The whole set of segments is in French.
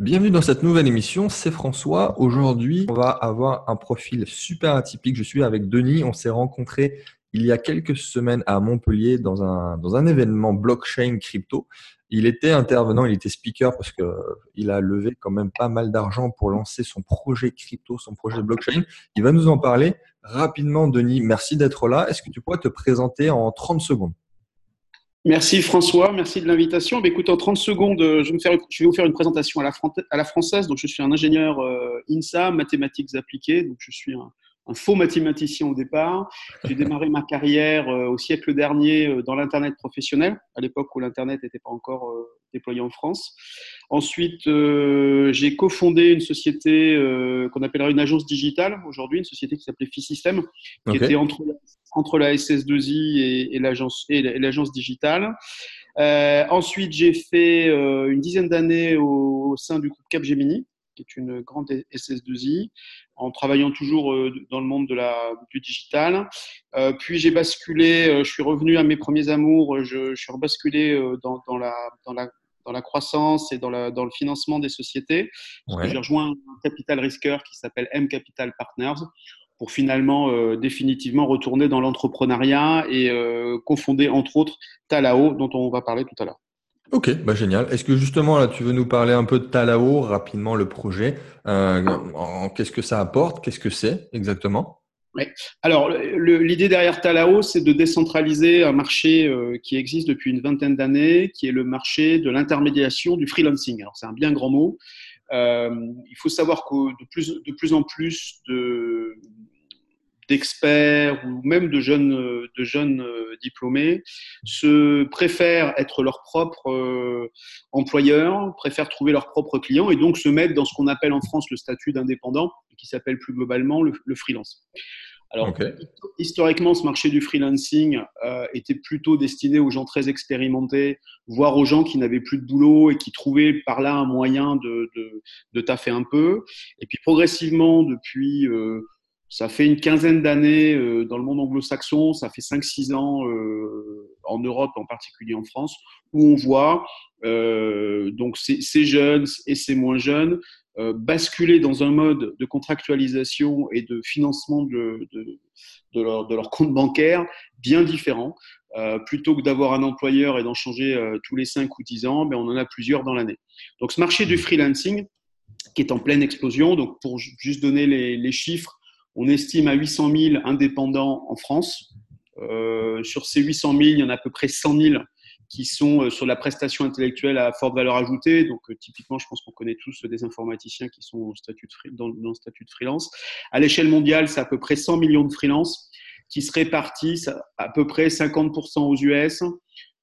Bienvenue dans cette nouvelle émission, c'est François. Aujourd'hui, on va avoir un profil super atypique. Je suis avec Denis, on s'est rencontrés il y a quelques semaines à Montpellier dans un, dans un événement blockchain crypto. Il était intervenant, il était speaker parce que il a levé quand même pas mal d'argent pour lancer son projet crypto, son projet blockchain. Il va nous en parler rapidement, Denis. Merci d'être là. Est-ce que tu pourrais te présenter en 30 secondes? Merci François, merci de l'invitation. Bah, écoute, en 30 secondes, euh, je vais, vous faire une présentation à la, à la française. Donc, je suis un ingénieur euh, INSA, mathématiques appliquées. Donc, je suis un, faux mathématicien au départ. J'ai démarré ma carrière euh, au siècle dernier dans l'Internet professionnel, à l'époque où l'Internet n'était pas encore déployé en France. Ensuite, j'ai cofondé une société qu'on appellerait une agence digitale aujourd'hui, une société qui s'appelait FISystem, qui était entre entre la SS2I et, et l'agence digitale. Euh, ensuite, j'ai fait euh, une dizaine d'années au, sein du groupe Capgemini, qui est une grande SS2I, en travaillant toujours euh, dans le monde de la, du digital. puis j'ai basculé, je suis revenu à mes premiers amours, je, je suis rebasculé dans, dans, la, dans, la, dans la croissance et dans, la, dans le financement des sociétés. J'ai rejoint un capital risqueur qui s'appelle M Capital Partners, pour finalement euh, définitivement retourner dans l'entrepreneuriat et euh, confonder entre autres Talao dont on va parler tout à l'heure. Ok, bah génial. Est-ce que justement là tu veux nous parler un peu de Talao rapidement le projet euh, Qu'est-ce que ça apporte Qu'est-ce que c'est exactement? Oui. Alors, l'idée derrière Talao, c'est de décentraliser un marché qui existe depuis une vingtaine d'années, qui est le marché de l'intermédiation du freelancing. Alors, c'est un bien grand mot. il faut savoir que de plus, de plus en plus de, d'experts ou même de jeunes, de jeunes euh, diplômés se préfèrent être leur propre euh, employeur, préfèrent trouver leurs propres clients et donc se mettre dans ce qu'on appelle en France le statut d'indépendant, qui s'appelle plus globalement le, freelance. Alors, historiquement, ce marché du freelancing euh, était plutôt destiné aux gens très expérimentés, voire aux gens qui n'avaient plus de boulot et qui trouvaient par là un moyen de, de, de taffer un peu. Et puis, progressivement, depuis ça fait une quinzaine d'années euh, dans le monde anglo-saxon, ça fait 5-6 ans euh, en Europe, en particulier en France, où on voit euh, donc ces, jeunes et ces moins jeunes basculer dans un mode de contractualisation et de financement de, de, de, leur, de leur, compte bancaire bien différent. plutôt que d'avoir un employeur et d'en changer tous les 5 ou 10 ans, mais ben, on en a plusieurs dans l'année. Donc ce marché du freelancing, qui est en pleine explosion, donc pour juste donner les, les chiffres, on estime à 800 000 indépendants en France. Euh, sur ces 800 000, il y en a à peu près 100 000 qui sont euh, sur la prestation intellectuelle à forte valeur ajoutée. Donc, euh, typiquement, je pense qu'on connaît tous des informaticiens qui sont dans, le statut de freelance. À l'échelle mondiale, c'est à peu près 100 millions de freelance qui se répartissent à peu près 50% aux US,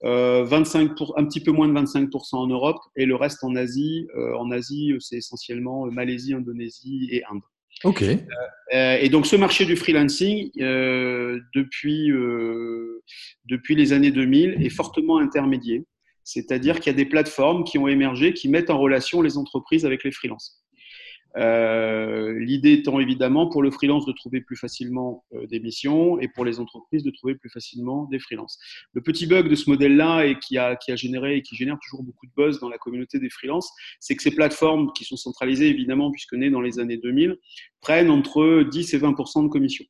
25 pour, un petit peu moins de 25% en Europe et le reste en Asie. en Asie, c'est essentiellement Malaisie, Indonésie et Inde. Ok. Euh, euh, et donc ce marché du freelancing, euh, depuis, depuis les années 2000, est fortement intermédié. C'est-à-dire qu'il y a des plateformes qui ont émergé, qui mettent en relation les entreprises avec les freelances. Euh, l'idée étant évidemment pour le freelance de trouver plus facilement euh, des missions et pour les entreprises de trouver plus facilement des freelances. Le petit bug de ce modèle-là et qui a, qui a généré et qui génère toujours beaucoup de buzz dans la communauté des freelances, c'est que ces plateformes qui sont centralisées évidemment puisque nées dans les années 2000 prennent entre 10 et 20% de commission.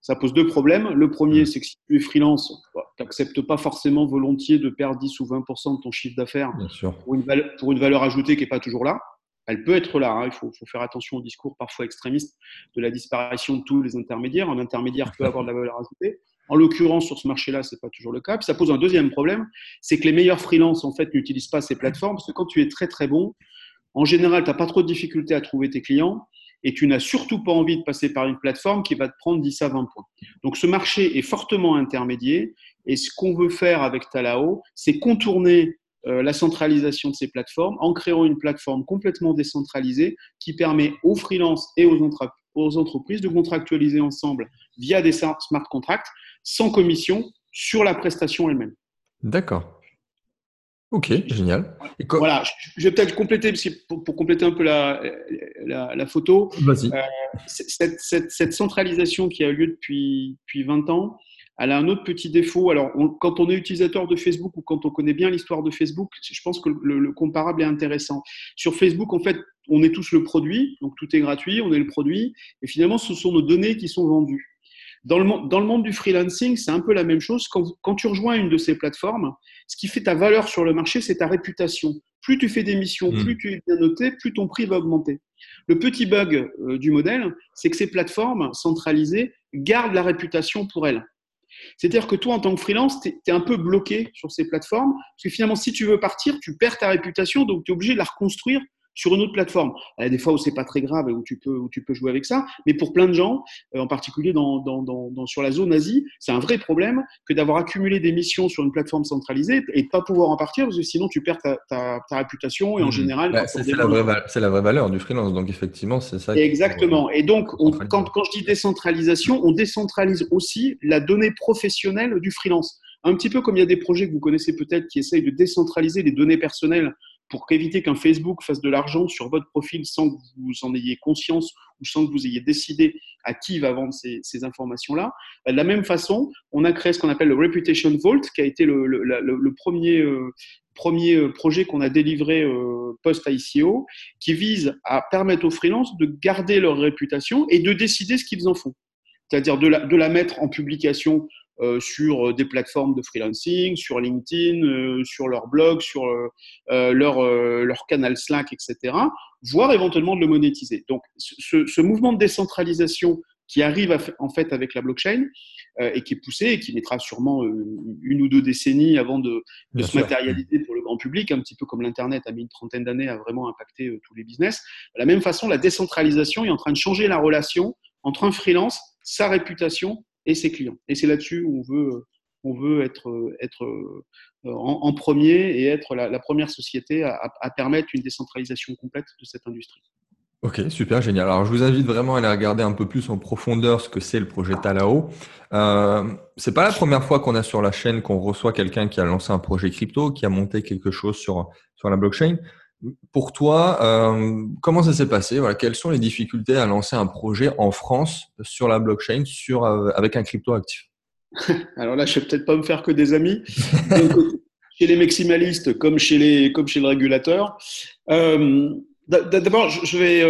Ça pose deux problèmes. Le premier, mmh. c'est que si tu es freelance, bah, tu n'acceptes pas forcément volontiers de perdre 10 ou 20% de ton chiffre d'affaires pour, pour une valeur ajoutée qui n'est pas toujours là elle peut être là. Hein. Il faut, faire attention au discours parfois extrémiste de la disparition de tous les intermédiaires. Un intermédiaire peut avoir de la valeur ajoutée. En l'occurrence, sur ce marché-là, ce n'est pas toujours le cas. Puis ça pose un deuxième problème, c'est que les meilleurs freelances, en fait, n'utilisent pas ces plateformes parce que quand tu es très très bon, en général, tu n'as pas trop de difficultés à trouver tes clients et tu n'as surtout pas envie de passer par une plateforme qui va te prendre 10 à 20 points. Donc ce marché est fortement intermédiaire et ce qu'on veut faire avec Talao, c'est contourner la centralisation de ces plateformes en créant une plateforme complètement décentralisée qui permet aux freelances et aux, aux entreprises de contractualiser ensemble via des smart contracts sans commission sur la prestation elle-même. D'accord. Ok, génial. voilà, je vais peut-être compléter pour, compléter un peu la, la, photo. Vas-y. Euh, cette, cette, centralisation qui a eu lieu depuis, depuis 20 ans, elle a un autre petit défaut. Alors, quand on est utilisateur de Facebook ou quand on connaît bien l'histoire de Facebook, je pense que le, comparable est intéressant. Sur Facebook, en fait, on est tous le produit, donc tout est gratuit, on est le produit, et finalement, ce sont nos données qui sont vendues. Dans le, dans le monde du freelancing, c'est un peu la même chose. Quand, quand, tu rejoins une de ces plateformes, ce qui fait ta valeur sur le marché, c'est ta réputation. Plus tu fais des missions, hmm. plus tu es bien noté, plus ton prix va augmenter. Le petit bug euh, du modèle, c'est que ces plateformes centralisées gardent la réputation pour elles. C'est-à-dire que toi, en tant que freelance, tu es, un peu bloqué sur ces plateformes, parce que finalement, si tu veux partir, tu perds ta réputation, donc tu es obligé de la reconstruire sur une autre plateforme. Il y a des fois où c'est pas très grave et où tu peux, où tu peux jouer avec ça, mais pour plein de gens, euh, en particulier dans, dans, dans, sur la zone Asie, c'est un vrai problème que d'avoir accumulé des missions sur une plateforme centralisée et de pas pouvoir en partir parce que sinon tu perds ta, ta, réputation et en mmh. général. Bah, c'est la, la, vraie valeur du freelance, donc effectivement, c'est ça. Exactement. Et donc, quand, quand je dis décentralisation, on décentralise aussi la donnée professionnelle du freelance. Un petit peu comme il y a des projets que vous connaissez peut-être qui essayent de décentraliser les données personnelles pour éviter qu'un Facebook fasse de l'argent sur votre profil sans que vous en ayez conscience ou sans que vous ayez décidé à qui va vendre ces, informations-là. De la même façon, on a créé ce qu'on appelle le Reputation Vault, qui a été le, premier, euh, premier euh, projet qu'on a délivré euh, post-ICO, qui vise à permettre aux freelances de garder leur réputation et de décider ce qu'ils en font. C'est-à-dire de de la mettre en publication euh, sur euh, des plateformes de freelancing, sur LinkedIn, euh, sur leur blog, sur leur, leur canal Slack, etc., voire éventuellement de le monétiser. Donc, ce, mouvement de décentralisation qui arrive en fait avec la blockchain et qui est poussé et qui mettra sûrement une ou deux décennies avant de, de se matérialiser pour le grand public, un petit peu comme l'Internet a mis une trentaine d'années à vraiment impacter tous les business. De la même façon, la décentralisation est en train de changer la relation entre un freelance, sa réputation et ses clients. Et c'est là-dessus où on veut, on veut être, être euh, en, premier et être la, première société à, permettre une décentralisation complète de cette industrie. Ok, super, génial. Alors, je vous invite vraiment à aller regarder un peu plus en profondeur ce que c'est le projet Talao. Euh, c'est pas la première fois qu'on a sur la chaîne qu'on reçoit quelqu'un qui a lancé un projet crypto, qui a monté quelque chose sur, sur la blockchain. Pour toi, euh, comment ça s'est passé? Voilà, Quelles sont les difficultés à lancer un projet en France sur la blockchain sur, euh, avec un crypto actif Alors là, je ne vais peut-être pas me faire que des amis. chez les maximalistes comme chez, les, comme chez le régulateur. Euh, d'abord, je vais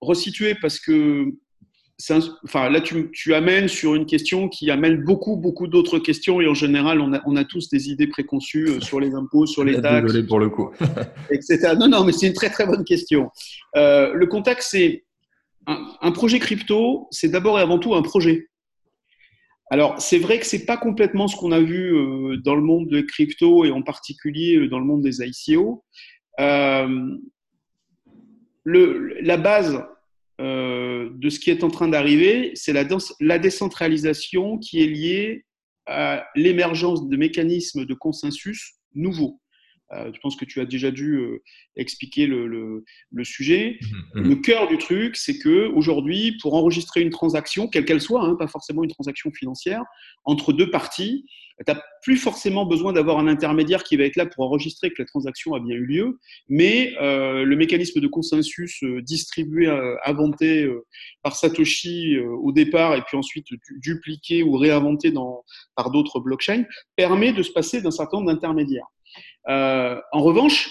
resituer parce que enfin, là, tu, amènes sur une question qui amène beaucoup, beaucoup d'autres questions. Et en général, on a, on a tous des idées préconçues euh, sur les impôts, sur les taxes. Désolé pour le coup. etc. Non, non, mais c'est une très, très bonne question. Euh, le contexte, c'est un, projet crypto, c'est d'abord et avant tout un projet. Alors, c'est vrai que c'est pas complètement ce qu'on a vu euh, dans le monde de crypto et en particulier dans le monde des ICO. le, la base euh, de ce qui est en train d'arriver, c'est la, la, décentralisation qui est liée à l'émergence de mécanismes de consensus nouveaux. Euh, je pense que tu as déjà dû euh, expliquer le, sujet. Mmh, mmh. Le cœur du truc, c'est que aujourd'hui, pour enregistrer une transaction, quelle qu'elle soit, hein, pas forcément une transaction financière, entre deux parties, tu n'as plus forcément besoin d'avoir un intermédiaire qui va être là pour enregistrer que la transaction a bien eu lieu, mais euh, le mécanisme de consensus euh, distribué, euh, inventé par Satoshi au départ et puis ensuite dupliqué ou réinventé dans, par d'autres blockchains permet de se passer d'un certain nombre d'intermédiaires. En revanche,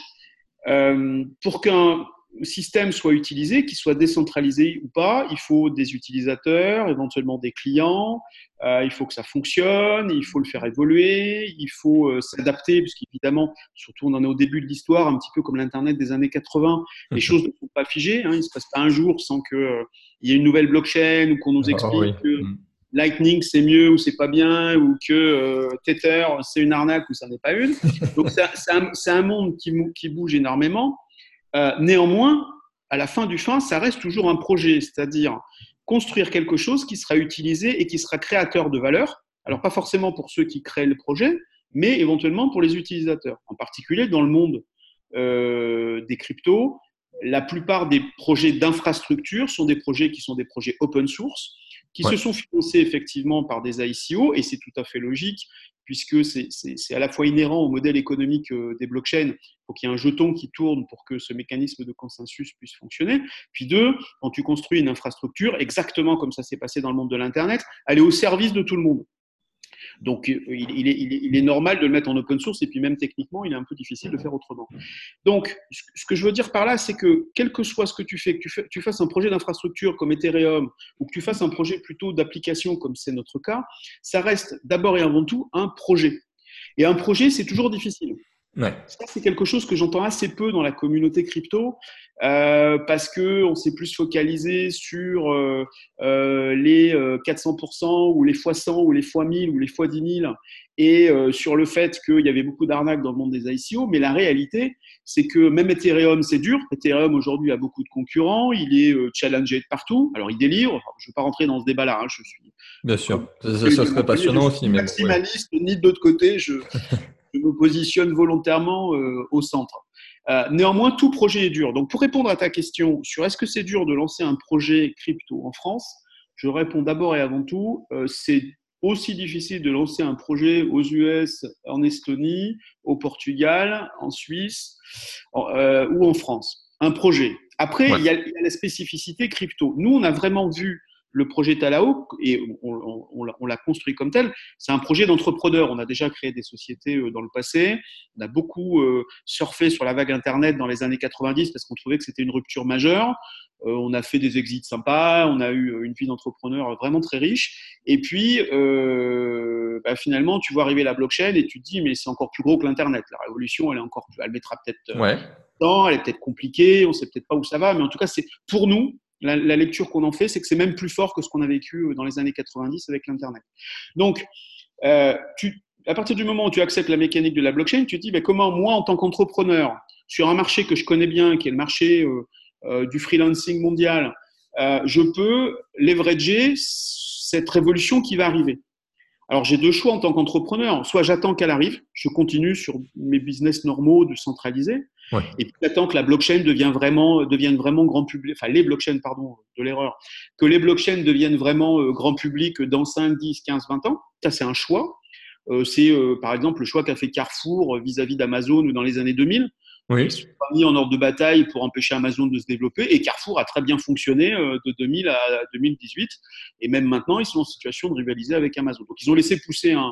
pour qu'un système soit utilisé, qu'il soit décentralisé ou pas, il faut des utilisateurs, éventuellement des clients, euh, il faut que ça fonctionne, il faut le faire évoluer, il faut euh, s'adapter, puisqu'évidemment, surtout on en est au début de l'histoire, un petit peu comme l'Internet des années 80, les choses ne sont pas figées, hein, il ne se passe pas un jour sans qu'il euh, y ait une nouvelle blockchain ou qu'on nous ah explique que mm. Lightning c'est mieux ou c'est pas bien, ou que Tether c'est une arnaque ou ça n'est pas une. Donc c'est un, monde qui, bouge énormément. néanmoins, à la fin du fin, ça reste toujours un projet, c'est-à-dire construire quelque chose qui sera utilisé et qui sera créateur de valeur. Alors pas forcément pour ceux qui créent le projet, mais éventuellement pour les utilisateurs. En particulier dans le monde euh, des cryptos, la plupart des projets d'infrastructure sont des projets qui sont des projets open source, qui se sont financés effectivement par des ICO, et c'est tout à fait logique puisque c'est à la fois inhérent au modèle économique euh, des blockchains. Faut qu'il y ait un jeton qui tourne pour que ce mécanisme de consensus puisse fonctionner. Puis deux, quand tu construis une infrastructure, exactement comme ça s'est passé dans le monde de l'Internet, elle est au service de tout le monde. Donc, il, il, est, il, est, normal de le mettre en open source et puis même techniquement, il est un peu difficile de faire autrement. Donc, ce que je veux dire par là, c'est que quel que soit ce que tu fais, que tu, fais, tu fasses un projet d'infrastructure comme Ethereum ou que tu fasses un projet plutôt d'application comme c'est notre cas, ça reste d'abord et avant tout un projet. Et un projet, c'est toujours difficile. Ouais. Ça, c'est quelque chose que j'entends assez peu dans la communauté crypto euh, parce que on s'est plus focalisé sur euh, euh, les 400% ou les fois 100 ou les fois 1000 ou les fois 10 000 et sur le fait qu'il y avait beaucoup d'arnaques dans le monde des ICO. Mais la réalité, c'est que même Ethereum, c'est dur. Ethereum aujourd'hui a beaucoup de concurrents, il est challengé de partout. Alors il délire. Je ne vais pas rentrer dans ce débat-là. Hein, je suis. Bien sûr, ça, ça serait passionnant aussi. Mais maximaliste, ni de l'autre côté. Je, je me positionne volontairement euh, au centre. Euh, néanmoins, tout projet est dur. Donc, pour répondre à ta question sur est-ce que c'est dur de lancer un projet crypto en France, je réponds d'abord et avant tout, euh, c'est aussi difficile de lancer un projet aux US, en Estonie, au Portugal, en Suisse ou en France. Un projet. Après, il, y a, il y a la spécificité crypto. Nous, on a vraiment vu le projet Talao, et on, l'a construit comme tel, c'est un projet d'entrepreneur. On a déjà créé des sociétés euh, dans le passé. On a beaucoup euh, surfé sur la vague Internet dans les années 90 parce qu'on trouvait que c'était une rupture majeure. Euh, on a fait des exits sympas, on a eu une vie d'entrepreneur vraiment très riche. Et puis, bah, finalement, tu vois arriver la blockchain et tu te dis, mais c'est encore plus gros que l'Internet. La révolution, elle est encore, elle mettra peut-être ouais. temps, elle est peut-être compliquée, on sait peut-être pas où ça va, mais en tout cas, c'est pour nous, la, lecture qu'on en fait, c'est que c'est même plus fort que ce qu'on a vécu euh, dans les années 90 avec l'Internet. Donc, euh, à partir du moment où tu acceptes la mécanique de la blockchain, tu te dis ben, comment moi, en tant qu'entrepreneur, sur un marché que je connais bien, qui est le marché euh, du freelancing mondial, je peux leverager cette révolution qui va arriver. Alors j'ai deux choix en tant qu'entrepreneur. Soit j'attends qu'elle arrive, je continue sur mes business normaux de centraliser, et puis j'attends que la blockchain devienne vraiment, devienne vraiment grand public, enfin les blockchains, pardon, de l'erreur, que les blockchains deviennent vraiment euh, grand public dans 5, 10, 15, 20 ans. Ça c'est un choix. Euh, c'est euh, par exemple le choix qu'a fait Carrefour vis-à-vis d'Amazon dans les années 2000. Oui. Ils sont pas mis en ordre de bataille pour empêcher Amazon de se développer. Et Carrefour a très bien fonctionné de 2000 à 2018. Et même maintenant, ils sont en situation de rivaliser avec Amazon. Donc, ils ont laissé pousser un,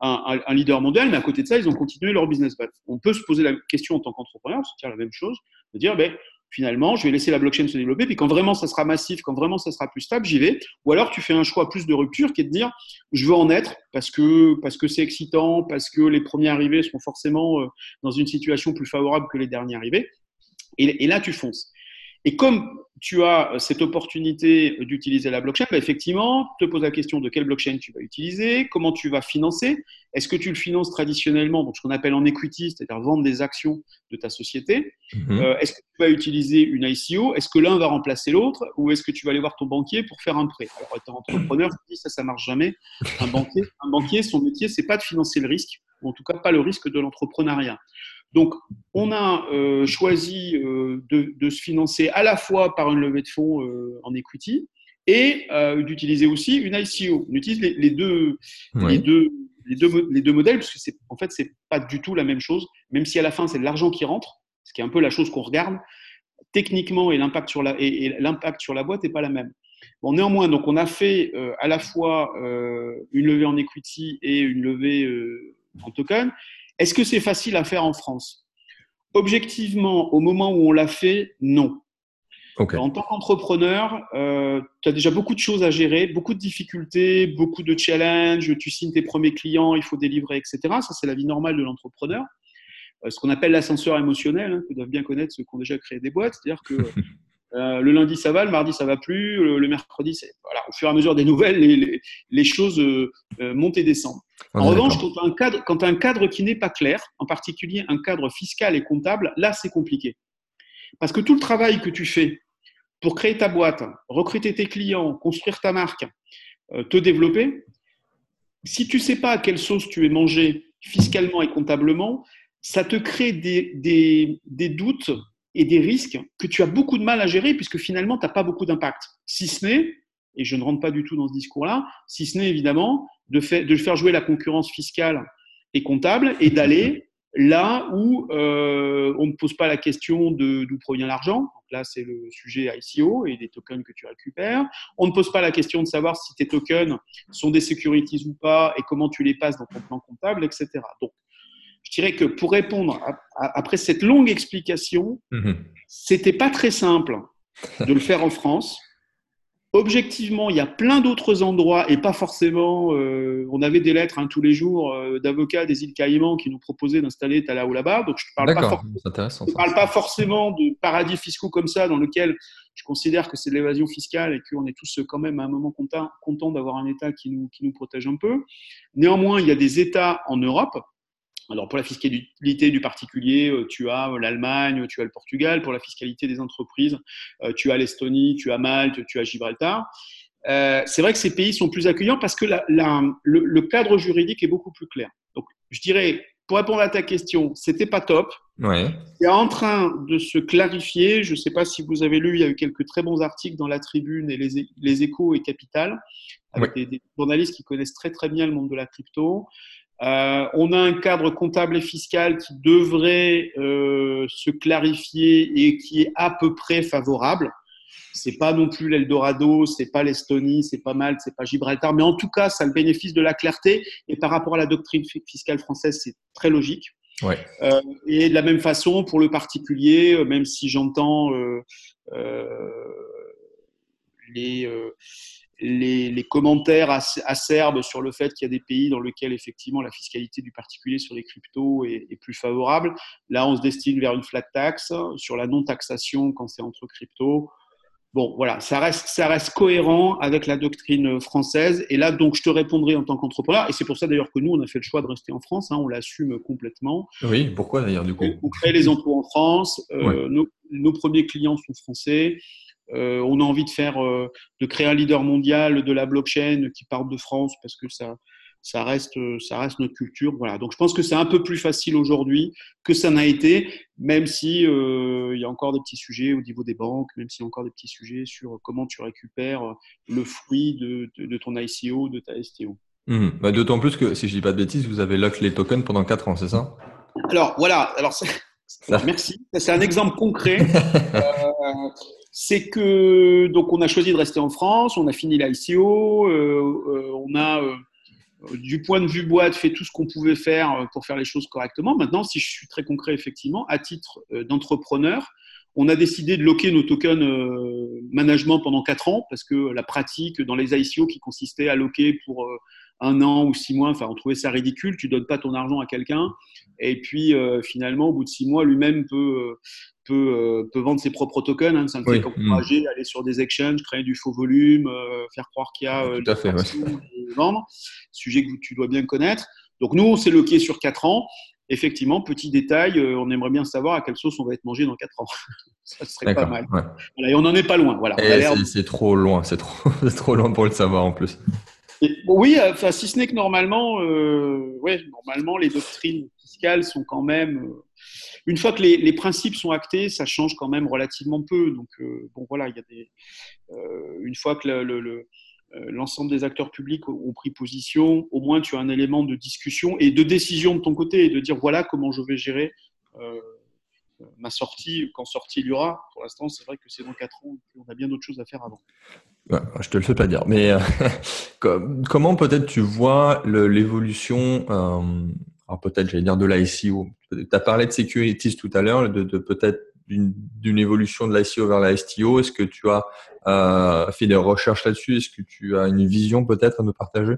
un, leader mondial, mais à côté de ça, ils ont continué leur business. On peut se poser la question en tant qu'entrepreneur, c'est la même chose, de dire, ben, finalement, je vais laisser la blockchain se développer, puis quand vraiment ça sera massif, quand vraiment ça sera plus stable, j'y vais. Ou alors tu fais un choix plus de rupture qui est de dire, je veux en être parce que parce que c'est excitant, parce que les premiers arrivés seront forcément euh, dans une situation plus favorable que les derniers arrivés. Et là, tu fonces. Et comme tu as cette opportunité d'utiliser la blockchain, bah effectivement, te pose la question de quelle blockchain tu vas utiliser, comment tu vas financer. Est-ce que tu le finances traditionnellement, donc ce qu'on appelle en equity, c'est-à-dire vendre des actions de ta société Mhm. Euh, Est-ce que tu vas utiliser une ICO Est-ce que l'un va remplacer l'autre Ou est-ce que tu vas aller voir ton banquier pour faire un prêt? Alors, étant entrepreneur, je dis ça, ça marche jamais. Un banquier, un banquier son métier, c'est pas de financer le risque, ou en tout cas pas le risque de l'entrepreneuriat. Donc, on a euh, choisi euh, de, de, se financer à la fois par une levée de fonds euh, en equity et d'utiliser aussi une ICO. On utilise les, les deux, Oui. les deux, les deux, les deux modèles parce que c'est en fait c'est pas du tout la même chose. Même si à la fin c'est de l'argent qui rentre, ce qui est un peu la chose qu'on regarde techniquement et l'impact sur la et, et l'impact sur la boîte n'est pas la même. Bon, néanmoins, donc on a fait euh, à la fois euh, une levée en equity et une levée euh, en token. Est-ce que c'est facile à faire en France? Objectivement, au moment où on l'a fait, non. Okay. En tant qu'entrepreneur, euh, tu as déjà beaucoup de choses à gérer, beaucoup de difficultés, beaucoup de challenges. Tu signes tes premiers clients, il faut délivrer, etc. Ça, c'est la vie normale de l'entrepreneur. Euh, ce qu'on appelle l'ascenseur émotionnel, hein, que doivent bien connaître ceux qui ont déjà créé des boîtes. C'est-à-dire que euh, le lundi, ça va, le mardi, ça va plus, le, le mercredi, c'est voilà, au fur et à mesure des nouvelles, les, les, les choses euh, montent et descendent. En On revanche, quand tu as un cadre, quand un cadre qui n'est pas clair, en particulier un cadre fiscal et comptable, là, c'est compliqué. Parce que tout le travail que tu fais pour créer ta boîte, recruter tes clients, construire ta marque, euh, te développer, si tu sais pas à quelle sauce tu es mangé fiscalement et comptablement, ça te crée des, des, des doutes et des risques que tu as beaucoup de mal à gérer puisque finalement, tu n'as pas beaucoup d'impact. Si ce n'est, et je ne rentre pas du tout dans ce discours-là, si ce n'est évidemment de, faire jouer la concurrence fiscale et comptable et d'aller là où euh, on ne pose pas la question d'où provient l'argent. Là, c'est le sujet ICO et des tokens que tu récupères. On ne pose pas la question de savoir si tes tokens sont des securities ou pas et comment tu les passes dans ton plan comptable, etc. Donc, je dirais que pour répondre après cette longue explication, mmh. c'était pas très simple de le faire en France objectivement, il y a plein d'autres endroits et pas forcément. Euh, on avait des lettres hein, tous les jours euh, d'avocats des îles Caïmans qui nous proposaient d'installer là ou là-bas. Donc je ne parle, pas, parle pas forcément de paradis fiscaux comme ça dans lequel je considère que c'est de l'évasion fiscale et qu'on est tous quand même à un moment contents d'avoir un État qui nous, qui nous protège un peu. Néanmoins, il y a des États en Europe alors pour la fiscalité du particulier, euh, tu as euh, l'Allemagne, tu as le Portugal. Pour la fiscalité des entreprises, euh, tu as l'Estonie, tu as Malte, tu as Gibraltar. c'est vrai que ces pays sont plus accueillants parce que le, cadre juridique est beaucoup plus clair. Donc je dirais, pour répondre à ta question, c'était pas top. Ouais. C'est en train de se clarifier. Je ne sais pas si vous avez lu, il y a eu quelques très bons articles dans la Tribune et les, les Échos et Capital avec des, des, journalistes qui connaissent très très bien le monde de la crypto. Euh, on a un cadre comptable et fiscal qui devrait euh, se clarifier et qui est à peu près favorable. C'est pas non plus l'Eldorado, c'est pas l'Estonie, c'est pas Malte, c'est pas Gibraltar, mais en tout cas, ça a le bénéfice de la clarté. Et par rapport à la doctrine fiscale française, c'est très logique. Ouais. Euh, et de la même façon pour le particulier, même si j'entends les les, commentaires acerbes sur le fait qu'il y a des pays dans lesquels effectivement la fiscalité du particulier sur les cryptos est, plus favorable. Là, on se destine vers une flat tax sur la non-taxation quand c'est entre cryptos. Bon, voilà, ça reste, ça reste cohérent avec la doctrine française. Et là, donc, je te répondrai en tant qu'entrepreneur. Et c'est pour ça d'ailleurs que nous, on a fait le choix de rester en France. Hein, on l'assume complètement. Oui, pourquoi d'ailleurs du coup? On crée les emplois en France. Euh, nos, nos, premiers clients sont français. Euh, on a envie de faire, euh, de créer un leader mondial de la blockchain qui part de France parce que ça, ça reste, ça reste notre culture. Voilà. Donc je pense que c'est un peu plus facile aujourd'hui que ça n'a été, même si euh, il y a encore des petits sujets au niveau des banques, même s'il y a encore des petits sujets sur comment tu récupères le fruit de, ton ICO, de ta STO. Mmh. Bah, d'autant plus que, si je dis pas de bêtises, vous avez lock les tokens pendant 4 ans, c'est ça? Alors voilà, alors merci. C'est un exemple concret. c'est que donc on a choisi de rester en France, on a fini l'ICO, euh, euh, on a euh, du point de vue boîte fait tout ce qu'on pouvait faire pour faire les choses correctement. Maintenant, si je suis très concret effectivement, à titre d'entrepreneur, on a décidé de loquer nos tokens management pendant quatre ans parce que la pratique dans les ICO qui consistait à loquer pour un an ou six mois, enfin on trouvait ça ridicule. Tu donnes pas ton argent à quelqu'un et puis finalement au bout de six mois lui-même peut peut, euh, peut vendre ses propres tokens. Hein, ça me fait encourager, aller sur des exchanges, créer du faux volume, euh, faire croire qu'il y a euh, Tout à fait, vendre. Sujet que tu dois bien connaître. Donc nous, on s'est loqué sur 4 ans. Effectivement, petit détail, on aimerait bien savoir à quelle sauce on va être mangé dans 4 ans. ça serait pas mal. et on n'en est pas loin. Voilà, c'est trop loin, c'est trop, trop loin pour le savoir en plus. oui, enfin, si ce n'est que normalement, ouais, normalement, les doctrines fiscales sont quand même une fois que les, principes sont actés, ça change quand même relativement peu. Donc, euh, bon, voilà, il y a des. Euh, une fois que euh, l'ensemble des acteurs publics ont pris position, au moins tu as un élément de discussion et de décision de ton côté et de dire voilà comment je vais gérer ma sortie, quand sortie il y aura. Pour l'instant, c'est vrai que c'est dans 4 ans, on a bien d'autres choses à faire avant. je te le fais pas dire, mais comment peut-être tu vois l'évolution alors peut-être, j'allais dire de l'ICO. Tu parlé de securities tout à l'heure, de, de peut-être d'une évolution de l'ICO vers la STO. Est-ce que tu as euh, fait des recherches là-dessus? Est-ce que tu as une vision peut-être à nous partager?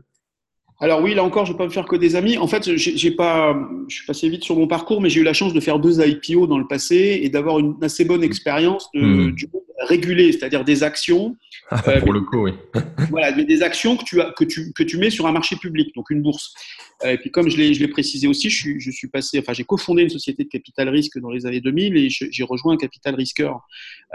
Alors oui, là encore, je ne vais pas me faire que des amis. En fait, j'ai pas, je suis passé vite sur mon parcours, mais j'ai eu la chance de faire deux IPO dans le passé et d'avoir une assez bonne expérience de, hmm. du monde régulé, c'est-à-dire des actions. Ah, pour le coup, oui. voilà, mais des actions que tu, as, que, tu, que tu mets sur un marché public, donc une bourse. Euh, et puis comme je l'ai précisé aussi, je suis, je suis passé, enfin j'ai cofondé une société de capital risque dans les années 2000 et j'ai rejoint un capital risqueur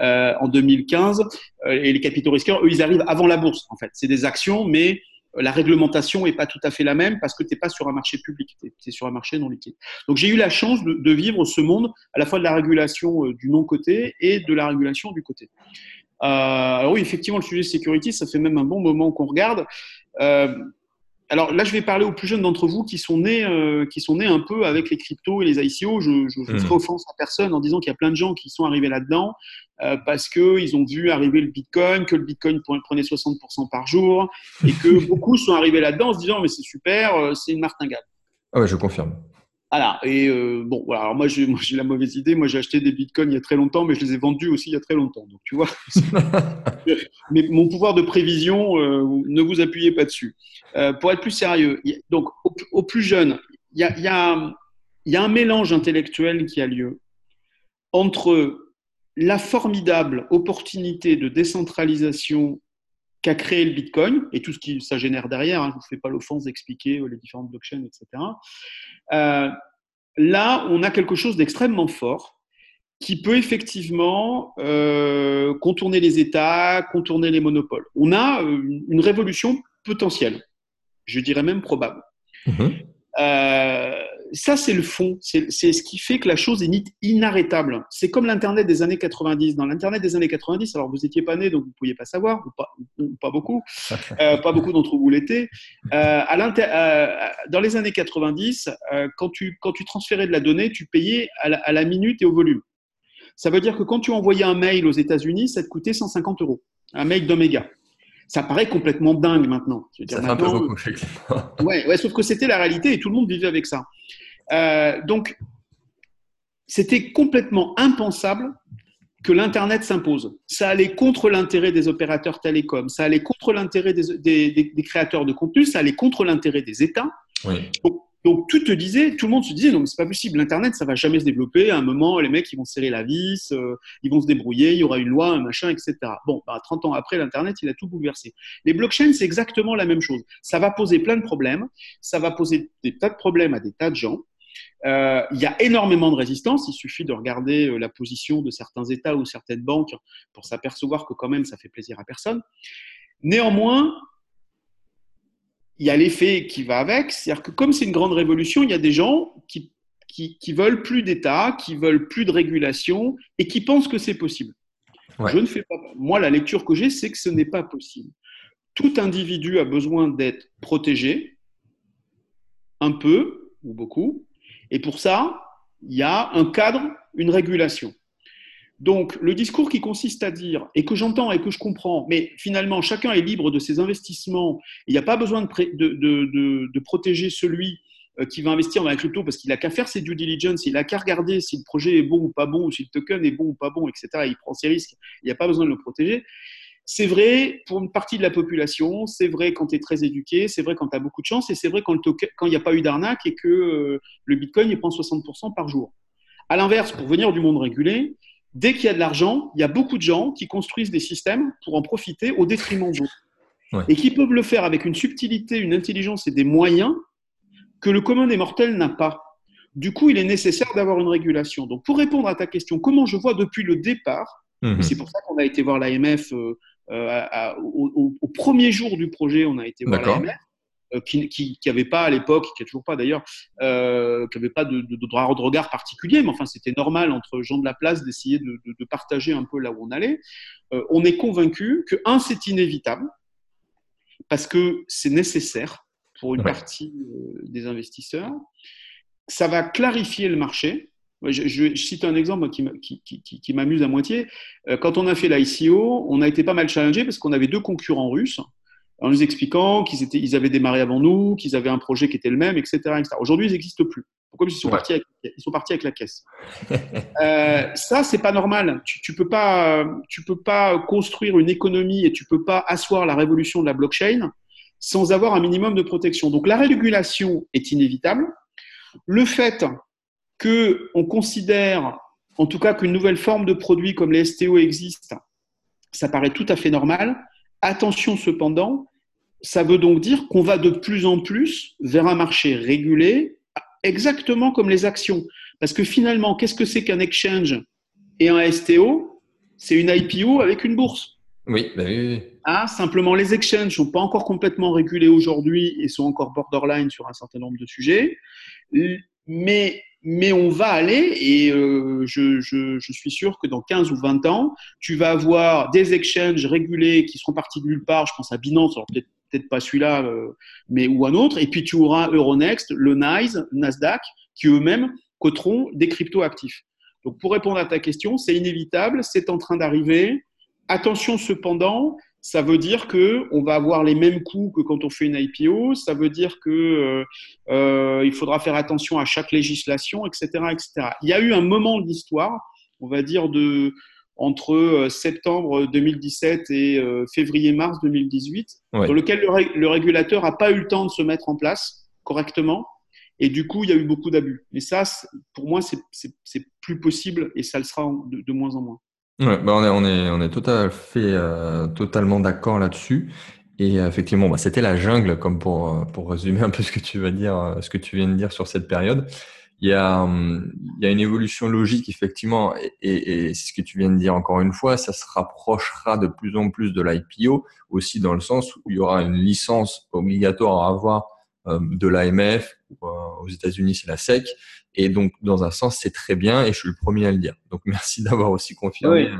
euh, en 2015. Euh, et les capitaux risqueurs, eux, ils arrivent avant la bourse. En fait, c'est des actions, mais la réglementation n'est pas tout à fait la même parce que tu n'es pas sur un marché public, tu es, sur un marché non liquide. Donc j'ai eu la chance de, vivre ce monde à la fois de la régulation euh, du non-côté et de la régulation du côté. Euh, alors oui, effectivement, le sujet security, ça fait même un bon moment qu'on regarde. Euh, alors là, je vais parler aux plus jeunes d'entre vous qui sont nés, euh, qui sont nés un peu avec les cryptos et les ICO. Je ne ferai hmm. offense à personne en disant qu'il y a plein de gens qui sont arrivés là-dedans euh, parce qu'ils ont vu arriver le Bitcoin, que le Bitcoin prenait 60% par jour et que beaucoup sont arrivés là-dedans en se disant mais c'est super, euh, c'est une martingale. Ah ouais, je confirme. Voilà. Et euh, bon, voilà. Alors moi, j'ai, la mauvaise idée. Moi, j'ai acheté des bitcoins il y a très longtemps, mais je les ai vendus aussi il y a très longtemps. Donc, tu vois. mais mon pouvoir de prévision, euh, ne vous appuyez pas dessus. Euh, pour être plus sérieux, donc, au, plus jeune, il y a, y, a, y a un mélange intellectuel qui a lieu entre la formidable opportunité de décentralisation qu'a créé le Bitcoin et tout ce qui ça génère derrière. Hein, je ne vous fais pas l'offense d'expliquer les différentes blockchains, etc. Euh, là, on a quelque chose d'extrêmement fort qui peut effectivement euh, contourner les États, contourner les monopoles. On a euh, une révolution potentielle, je dirais même probable. Mmh ça, c'est le fond. C'est ce qui fait que la chose est inarrêtable. C'est comme l'Internet des années 90. Dans l'Internet des années 90, alors vous n'étiez pas né, donc vous ne pouviez pas savoir, ou pas, beaucoup, euh, pas beaucoup d'entre vous l'étaient. Euh, euh, dans les années 90, quand, tu, quand tu transférais de la donnée, tu payais à la, à la minute et au volume. Ça veut dire que quand tu envoyais un mail aux États-Unis, ça te coûtait 150 euros. Un mail d'Omega ça paraît complètement dingue maintenant. ça fait un peu beaucoup, ouais, ouais, sauf que c'était la réalité et tout le monde vivait avec ça. Euh, donc, c'était complètement impensable que l'Internet s'impose. Ça allait contre l'intérêt des opérateurs télécoms, ça allait contre l'intérêt des, créateurs de contenu, ça allait contre l'intérêt des États. Donc, tout te disait, tout le monde se disait, non, mais c'est pas possible, l'Internet, ça va jamais se développer. À un moment, les mecs, ils vont serrer la vis, euh, ils vont se débrouiller, il y aura une loi, un machin, etc. Bon, bah, 30 ans après, l'Internet, il a tout bouleversé. Les blockchains, c'est exactement la même chose. Ça va poser plein de problèmes, ça va poser des tas de problèmes à des tas de gens. Euh, il y a énormément de résistance. Il suffit de regarder euh, la position de certains États ou certaines banques pour s'apercevoir que quand même ça fait plaisir à personne. Néanmoins, il y a l'effet qui va avec, c'est-à-dire que comme c'est une grande révolution, il y a des gens qui, qui, veulent plus d'État, qui veulent plus de régulation et qui pensent que c'est possible. Je ne fais pas. Moi, la lecture que j'ai, c'est que ce n'est pas possible. Tout individu a besoin d'être protégé, un peu ou beaucoup, et pour ça, il y a un cadre, une régulation. Donc, le discours qui consiste à dire, et que j'entends et que je comprends, mais finalement, chacun est libre de ses investissements, il n'y a pas besoin de, protéger celui euh, qui va investir dans la crypto parce qu'il n'a qu'à faire ses due diligence, il n'a qu'à regarder si le projet est bon ou pas bon, ou si le token est bon ou pas bon, etc. Il prend ses risques, il n'y a pas besoin de le protéger. C'est vrai pour une partie de la population, c'est vrai quand tu es très éduqué, c'est vrai quand tu as beaucoup de chance, et c'est vrai quand il n'y a pas eu d'arnaque et que euh, le Bitcoin il prend 60% par jour. À l'inverse, pour venir du monde régulé, dès qu'il y a de l'argent, il y a beaucoup de gens qui construisent des systèmes pour en profiter au détriment d'autres. Et qui peuvent le faire avec une subtilité, une intelligence et des moyens que le commun des mortels n'a pas. Du coup, il est nécessaire d'avoir une régulation. Donc, pour répondre à ta question, comment je vois depuis le départ, mhm. c'est pour ça qu'on a été voir l'AMF euh, euh, au, premier jour du projet, on a été voir la euh, qui n'avait pas à l'époque, qui n'a toujours pas d'ailleurs, euh, qui n'avait pas de, droit de regard particulier, mais enfin c'était normal entre gens de la place d'essayer de, partager un peu là où on allait. on est convaincu que, un, c'est inévitable, parce que c'est nécessaire pour une partie des investisseurs. Ça va clarifier le marché, je, cite un exemple qui, m'amuse à moitié. Euh, quand on a fait l'ICO, on a été pas mal challengé parce qu'on avait deux concurrents russes en nous expliquant qu'ils ils avaient démarré avant nous, qu'ils avaient un projet qui était le même, etc. Aujourd'hui, ils n'existent plus. Pourquoi? Ils sont, partis avec, ils sont partis avec la caisse. euh, ça, c'est pas normal. Tu, ne peux pas, tu peux pas construire une économie et tu peux pas asseoir la révolution de la blockchain sans avoir un minimum de protection. Donc la régulation est inévitable. Le fait qu'on considère, en tout cas, qu'une nouvelle forme de produit comme les STO existe, ça paraît tout à fait normal. Attention cependant, ça veut donc dire qu'on va de plus en plus vers un marché régulé, exactement comme les actions. Parce que finalement, qu'est-ce que c'est qu'un exchange et un STO C'est une IPO avec une bourse. Oui, bah oui, Ah, simplement, les exchanges ne sont pas encore complètement régulés aujourd'hui et sont encore borderline sur un certain nombre de sujets. Mais mais on va aller et euh, je, je, je, suis sûr que dans 15 ou 20 ans, tu vas avoir des exchanges régulés qui seront partis de nulle part. Je pense à Binance, alors peut-être peut-être pas celui-là, mais ou un autre. Et puis tu auras Euronext, le NICE, Nasdaq, qui eux-mêmes coteront des crypto-actifs. Donc pour répondre à ta question, c'est inévitable, c'est en train d'arriver. Attention cependant, ça veut dire que on va avoir les mêmes coûts que quand on fait une IPO. Ça veut dire que euh, euh, il faudra faire attention à chaque législation, etc., etc. Il y a eu un moment de l'histoire, on va dire de entre euh, septembre 2017 et février-mars 2018, dans lequel le, le régulateur n'a pas eu le temps de se mettre en place correctement. Et du coup, il y a eu beaucoup d'abus. Et ça, pour moi, c'est plus possible et ça le sera de moins en moins. Ouais, bah on est, on est, on est tout à fait, euh, totalement d'accord là-dessus. Et euh, effectivement, bah, c'était la jungle, comme pour, euh, pour résumer un peu ce que tu vas dire, ce que tu viens de dire sur cette période. Il y a, hum, il y a une évolution logique, effectivement, et, et, et ce que tu viens de dire encore une fois, ça se rapprochera de plus en plus de l'IPO, aussi dans le sens où il y aura une licence obligatoire à avoir de l'AMF, aux États-Unis c'est la SEC, et donc, dans un sens, c'est très bien et je suis le premier à le dire. Donc, merci d'avoir aussi confirmé. Euh,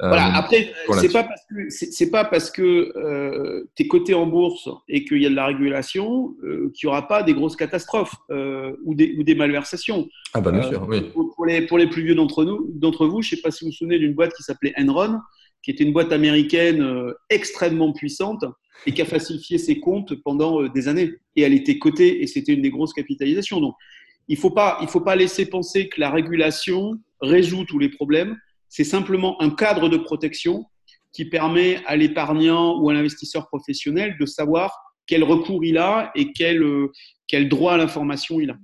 voilà. Après, c'est pas parce que c'est pas parce que euh, tu es coté en bourse et qu'il y a de la régulation euh, qu'il n'y aura pas des grosses catastrophes ou, des, ou des malversations. Ah bah bien sûr, oui. Pour, les, pour les plus vieux d'entre nous, d'entre vous, je sais pas si vous vous souvenez d'une boîte qui s'appelait Enron, qui était une boîte américaine extrêmement puissante et qui a falsifié ses comptes pendant des années. Et elle était cotée et c'était une des grosses capitalisations. Donc, il ne faut, pas, faut pas laisser penser que la régulation résout tous les problèmes. C'est simplement un cadre de protection qui permet à l'épargnant ou à l'investisseur professionnel de savoir quel recours il a et quel, euh, droit à l'information il a.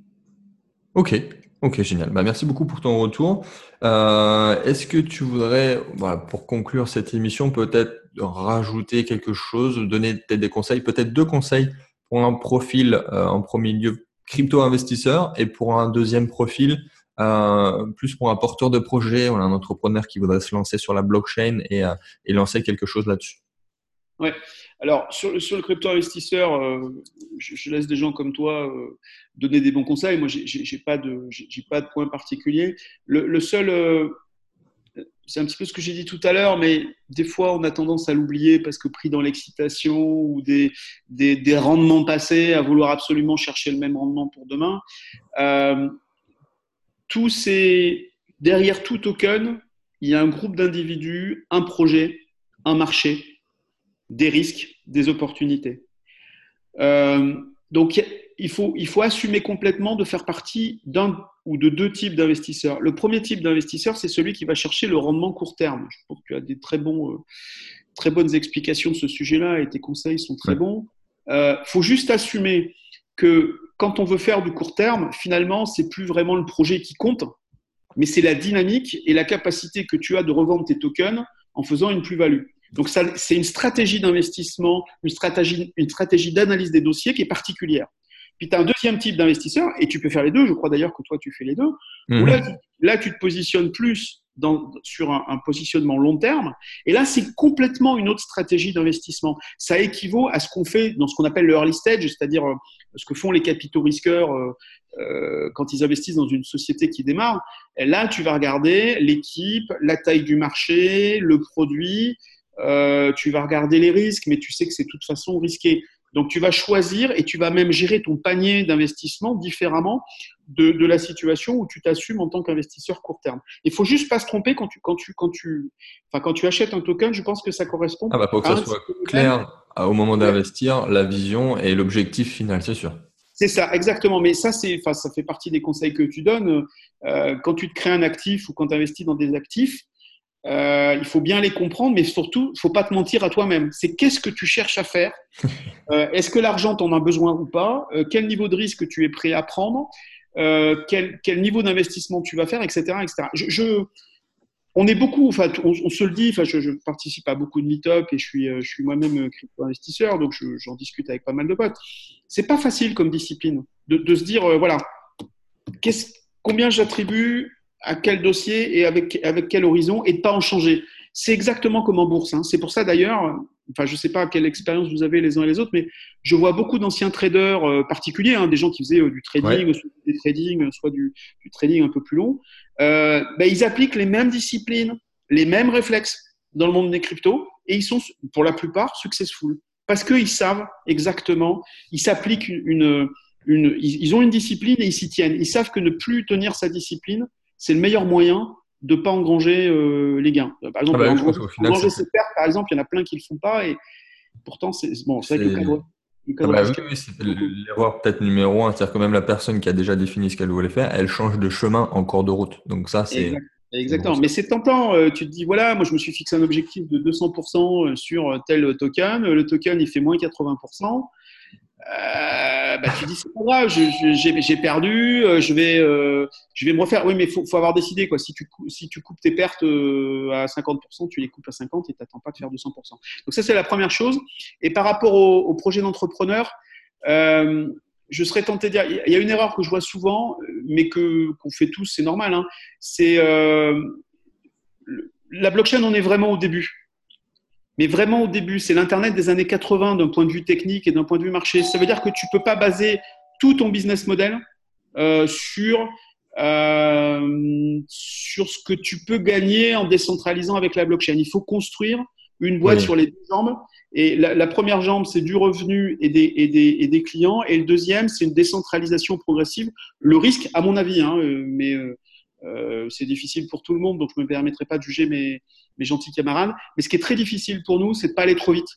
Ok, ok, génial. Bah, merci beaucoup pour ton retour. Euh, est-ce que tu voudrais, pour conclure cette émission, peut-être rajouter quelque chose, donner peut-être des conseils, peut-être deux conseils pour un profil euh, en premier lieu crypto-investisseur et pour un deuxième profil, euh, plus pour un porteur de projet, un entrepreneur qui voudrait se lancer sur la blockchain et, euh, et lancer quelque chose là-dessus. Ouais. Alors sur, sur le crypto-investisseur, euh, je, laisse des gens comme toi donner des bons conseils. Moi, j'ai pas de pas de point particulier. Le, seul c'est un petit peu ce que j'ai dit tout à l'heure, mais des fois, on a tendance à l'oublier parce que pris dans l'excitation ou des, des, rendements passés, à vouloir absolument chercher le même rendement pour demain. Tous ces, derrière tout token, il y a un groupe d'individus, un projet, un marché, des risques, des opportunités. Euh, donc, il faut, il faut assumer complètement de faire partie d'un ou de deux types d'investisseurs. Le premier type d'investisseur, c'est celui qui va chercher le rendement court terme. Je pense que tu as des très, bons, euh, très bonnes explications de ce sujet-là et tes conseils sont très bons. Il euh, faut juste assumer que quand on veut faire du court terme, finalement, c'est plus vraiment le projet qui compte, mais c'est la dynamique et la capacité que tu as de revendre tes tokens en faisant une plus-value. Donc, c'est une stratégie d'investissement, une stratégie, une stratégie d'analyse des dossiers qui est particulière. Puis tu as un deuxième type d'investisseur, et tu peux faire les deux, je crois d'ailleurs que toi tu fais les deux, où là, mhm. là, tu te positionnes plus sur un, positionnement long terme, et là c'est complètement une autre stratégie d'investissement. Ça équivaut à ce qu'on fait dans ce qu'on appelle le early stage, c'est-à-dire euh, ce que font les capitaux risqueurs euh, euh, quand ils investissent dans une société qui démarre. Là, tu vas regarder l'équipe, la taille du marché, le produit, tu vas regarder les risques, mais tu sais que c'est de toute façon risqué. Donc, tu vas choisir et tu vas même gérer ton panier d'investissement différemment de, la situation où tu t'assumes en tant qu'investisseur court terme. Il faut juste pas se tromper quand tu, quand tu, quand tu, enfin, quand tu achètes un token, je pense que ça correspond. Ah bah pour que ça soit clair au moment d'investir, la vision et l'objectif final, c'est sûr. C'est ça, exactement. Mais ça, c'est, enfin, ça fait partie des conseils que tu donnes. Euh, quand tu te crées un actif ou quand tu investis dans des actifs, euh, il faut bien les comprendre, mais surtout, il faut pas te mentir à toi-même. C'est qu'est-ce que tu cherches à faire? Euh, Est-ce que l'argent t'en a besoin ou pas? Euh, Quel niveau de risque tu es prêt à prendre? Quel, niveau d'investissement tu vas faire, etc., etc. Je, on est beaucoup, enfin, on, se le dit. Enfin, je, participe à beaucoup de meet-up et je suis, je suis moi-même crypto-investisseur, donc j'en discute avec pas mal de potes. C'est pas facile comme discipline de, de se dire, voilà, combien j'attribue à quel dossier et avec, avec quel horizon et de pas en changer. C'est exactement comme en bourse. Hein. C'est pour ça d'ailleurs, enfin je ne sais pas quelle expérience vous avez les uns et les autres, mais je vois beaucoup d'anciens traders euh, particuliers, hein, des gens qui faisaient euh, du trading, soit du trading, soit du, trading un peu plus long. Euh, ben, ils appliquent les mêmes disciplines, les mêmes réflexes dans le monde des cryptos et ils sont pour la plupart successful. parce qu'ils savent exactement, ils s'appliquent une, une, ils ont une discipline et ils s'y tiennent. Ils savent que ne plus tenir sa discipline, c'est le meilleur moyen de ne pas engranger euh, les gains. Par exemple, ah bah engranger, ses pertes, par exemple, il y en a plein qui ne le font pas et pourtant, c'est bon, c'est vrai que ah bah oui, c'est l'erreur peut-être numéro un, c'est-à-dire que même la personne qui a déjà défini ce qu'elle voulait faire, elle change de chemin en cours de route. Donc ça, c'est Exactement. Mais c'est tentant. Euh, tu te dis, voilà, moi, je me suis fixé un objectif de 200% euh, sur tel token. Le token, il fait moins 80%. Euh, bah, tu dis, c'est pas grave, j'ai perdu, je vais, je vais me refaire. Oui, mais faut, faut, avoir décidé. Quoi. Si, tu, si tu coupes tes pertes à 50%, tu les coupes à 50% et tu n'attends pas de faire 200%. Donc, ça, c'est la première chose. Et par rapport au, au projet d'entrepreneur, je serais tenté de dire, il y a une erreur que je vois souvent, mais que qu'on fait tous, c'est normal. Hein. c'est euh, la blockchain, on est vraiment au début. Mais vraiment au début, c'est l'Internet des années 80 d'un point de vue technique et d'un point de vue marché. Ça veut dire que tu peux pas baser tout ton business model euh, sur euh, sur ce que tu peux gagner en décentralisant avec la blockchain. Il faut construire une boîte sur les deux jambes et la, première jambe, c'est du revenu et des, et, des, et des, clients. Et le deuxième, c'est une décentralisation progressive. Le risque, à mon avis, hein, euh, mais euh, euh, c'est difficile pour tout le monde, donc je ne me permettrai pas de juger mes, mes, gentils camarades. Mais ce qui est très difficile pour nous, c'est de pas aller trop vite,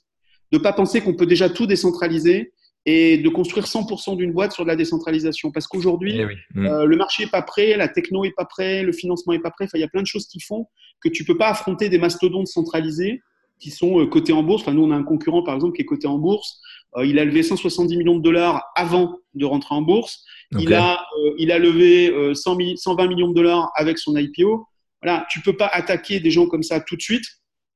de pas penser qu'on peut déjà tout décentraliser et de construire 100% d'une boîte sur de la décentralisation. Parce qu'aujourd'hui, eh mm. le marché n'est pas prêt, la techno n'est pas prêt, le financement n'est pas prêt. Enfin, il y a plein de choses qui font que tu peux pas affronter des mastodontes centralisés qui sont euh, cotés en bourse. Enfin, nous, on a un concurrent, par exemple, qui est coté en bourse. Euh, il a levé 170 millions de dollars avant de rentrer en bourse. Il, a, euh, il a levé 100 120 millions de dollars avec son IPO. Voilà, tu peux pas attaquer des gens comme ça tout de suite,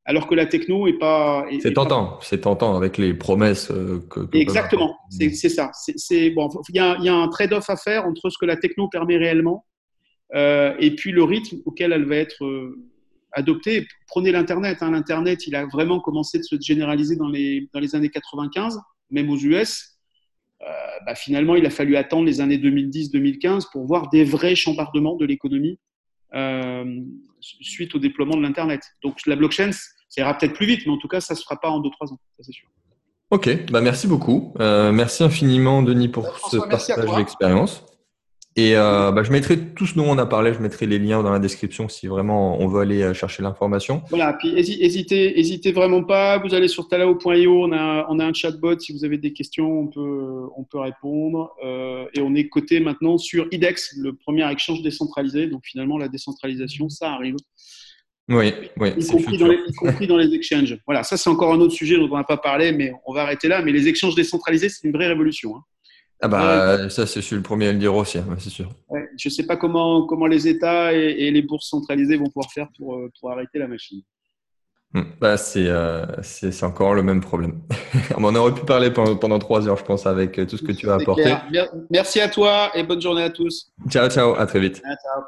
alors que la techno est pas. C'est tentant, c'est tentant avec les promesses que. Exactement, c'est ça. C'est bon, il y a, y a, un trade-off à faire entre ce que la techno permet réellement et puis le rythme auquel elle va être adopté. Prenez l'Internet. Hein. L'Internet, il a vraiment commencé de se généraliser dans les, dans les années 95, même aux US. Euh, bah, finalement, il a fallu attendre les années 2010-2015 pour voir des vrais chambardements de l'économie euh, suite au déploiement de l'Internet. Donc la blockchain, ça ira peut-être plus vite, mais en tout cas, ça ne se fera pas en 2-3 ans, ça c'est sûr. Ok, bah merci beaucoup. Euh, merci infiniment, Denis, pour ce partage d'expérience. Et euh, bah, je mettrai tout ce dont on a parlé, je mettrai les liens dans la description si vraiment on veut aller euh, chercher l'information. Voilà, puis hésitez, hésitez vraiment pas. Vous allez sur talao.io, on a, on a un chatbot. Si vous avez des questions, on peut, on peut répondre. Euh, et on est coté maintenant sur IDEX, le premier échange décentralisé. Donc finalement, la décentralisation, ça arrive. Oui, oui. Y compris, dans les, y compris dans les exchanges. Voilà, ça c'est encore un autre sujet dont on n'a pas parlé, mais on va arrêter là. Mais les échanges décentralisés, c'est une vraie révolution. Hein. Ah bah ça c'est le premier à le dire aussi, hein, c'est sûr. je ne sais pas comment, comment les États et, les bourses centralisées vont pouvoir faire pour, euh, pour arrêter la machine. Hmm. Bah, euh, c'est encore le même problème. On aurait pu parler pendant, trois heures, je pense, avec euh, tout ce que tu as apporté. Merci à toi et bonne journée à tous. Ciao, ciao, à très vite. ciao.